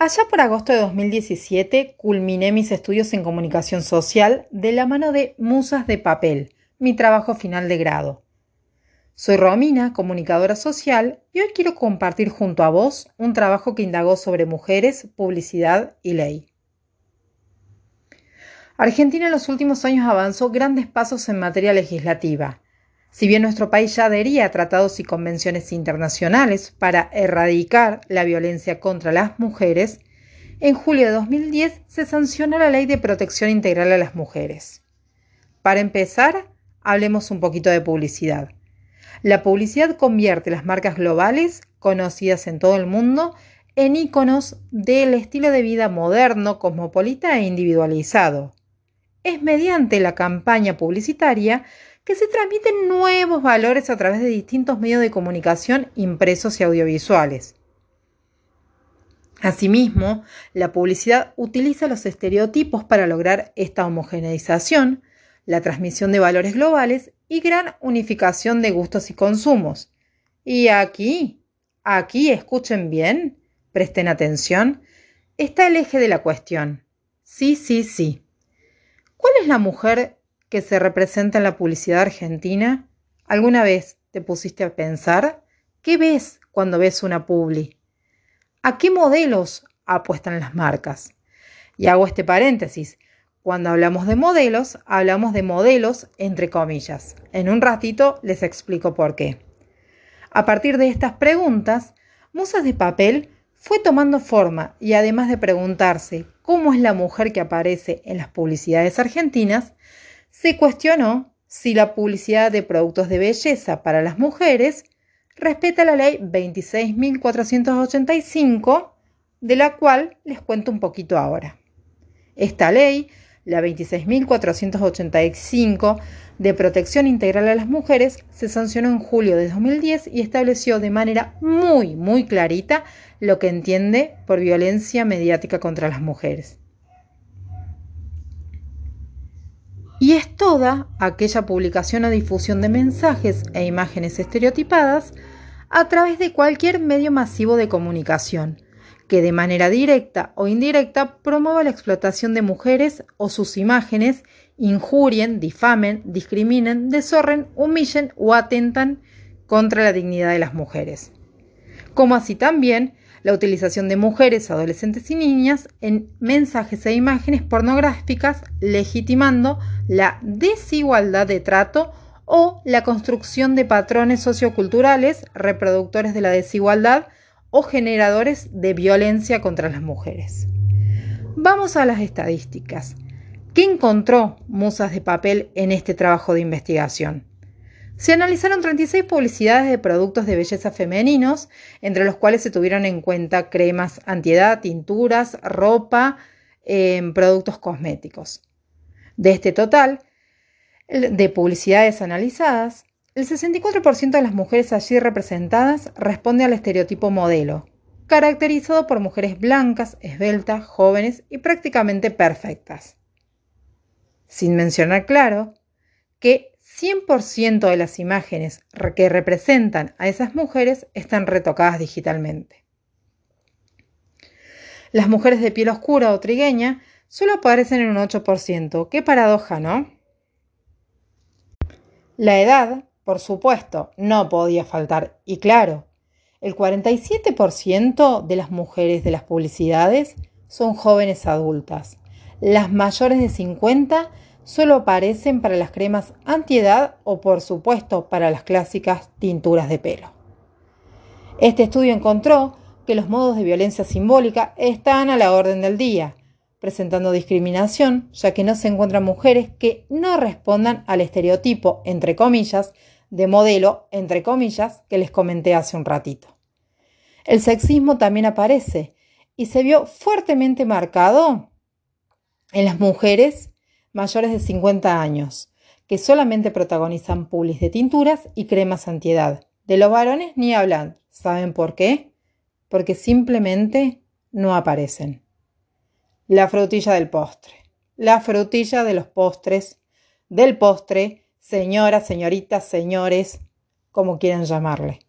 Allá por agosto de 2017 culminé mis estudios en comunicación social de la mano de Musas de Papel, mi trabajo final de grado. Soy Romina, comunicadora social, y hoy quiero compartir junto a vos un trabajo que indagó sobre mujeres, publicidad y ley. Argentina en los últimos años avanzó grandes pasos en materia legislativa. Si bien nuestro país ya adhería a tratados y convenciones internacionales para erradicar la violencia contra las mujeres, en julio de 2010 se sancionó la Ley de Protección Integral a las Mujeres. Para empezar, hablemos un poquito de publicidad. La publicidad convierte las marcas globales, conocidas en todo el mundo, en íconos del estilo de vida moderno, cosmopolita e individualizado. Es mediante la campaña publicitaria que se transmiten nuevos valores a través de distintos medios de comunicación impresos y audiovisuales. Asimismo, la publicidad utiliza los estereotipos para lograr esta homogeneización, la transmisión de valores globales y gran unificación de gustos y consumos. Y aquí, aquí, escuchen bien, presten atención, está el eje de la cuestión. Sí, sí, sí. ¿Cuál es la mujer que se representa en la publicidad argentina? ¿Alguna vez te pusiste a pensar? ¿Qué ves cuando ves una publi? ¿A qué modelos apuestan las marcas? Y hago este paréntesis. Cuando hablamos de modelos, hablamos de modelos entre comillas. En un ratito les explico por qué. A partir de estas preguntas, Musas de Papel fue tomando forma y además de preguntarse cómo es la mujer que aparece en las publicidades argentinas, se cuestionó si la publicidad de productos de belleza para las mujeres respeta la ley 26.485, de la cual les cuento un poquito ahora. Esta ley, la 26.485 de protección integral a las mujeres, se sancionó en julio de 2010 y estableció de manera muy, muy clarita lo que entiende por violencia mediática contra las mujeres. Y es toda aquella publicación o difusión de mensajes e imágenes estereotipadas a través de cualquier medio masivo de comunicación, que de manera directa o indirecta promueva la explotación de mujeres o sus imágenes, injurien, difamen, discriminen, deshorren, humillen o atentan contra la dignidad de las mujeres. Como así también la utilización de mujeres, adolescentes y niñas en mensajes e imágenes pornográficas, legitimando la desigualdad de trato o la construcción de patrones socioculturales reproductores de la desigualdad o generadores de violencia contra las mujeres. Vamos a las estadísticas. ¿Qué encontró Musas de Papel en este trabajo de investigación? Se analizaron 36 publicidades de productos de belleza femeninos, entre los cuales se tuvieron en cuenta cremas antiedad, tinturas, ropa, em, productos cosméticos. De este total de publicidades analizadas, el 64% de las mujeres allí representadas responde al estereotipo modelo, caracterizado por mujeres blancas, esbeltas, jóvenes y prácticamente perfectas. Sin mencionar claro que 100% de las imágenes que representan a esas mujeres están retocadas digitalmente. Las mujeres de piel oscura o trigueña solo aparecen en un 8%. Qué paradoja, ¿no? La edad, por supuesto, no podía faltar. Y claro, el 47% de las mujeres de las publicidades son jóvenes adultas. Las mayores de 50 solo aparecen para las cremas antiedad o por supuesto para las clásicas tinturas de pelo. Este estudio encontró que los modos de violencia simbólica están a la orden del día, presentando discriminación, ya que no se encuentran mujeres que no respondan al estereotipo, entre comillas, de modelo, entre comillas, que les comenté hace un ratito. El sexismo también aparece y se vio fuertemente marcado en las mujeres mayores de 50 años, que solamente protagonizan pulis de tinturas y cremas antiedad. De los varones ni hablan. ¿Saben por qué? Porque simplemente no aparecen. La frutilla del postre. La frutilla de los postres. Del postre, señoras, señoritas, señores, como quieran llamarle.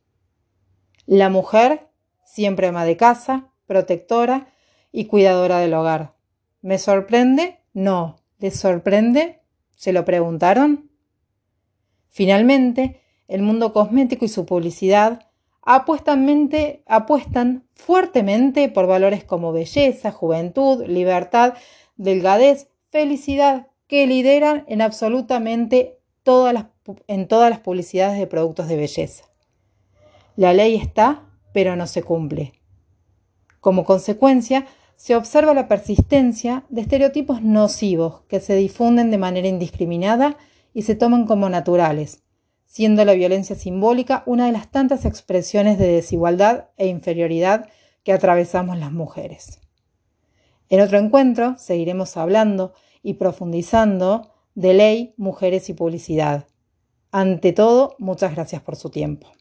La mujer, siempre ama de casa, protectora y cuidadora del hogar. ¿Me sorprende? No. ¿Les sorprende? ¿Se lo preguntaron? Finalmente, el mundo cosmético y su publicidad apuestan fuertemente por valores como belleza, juventud, libertad, delgadez, felicidad, que lideran en absolutamente todas las, en todas las publicidades de productos de belleza. La ley está, pero no se cumple. Como consecuencia, se observa la persistencia de estereotipos nocivos que se difunden de manera indiscriminada y se toman como naturales, siendo la violencia simbólica una de las tantas expresiones de desigualdad e inferioridad que atravesamos las mujeres. En otro encuentro seguiremos hablando y profundizando de ley, mujeres y publicidad. Ante todo, muchas gracias por su tiempo.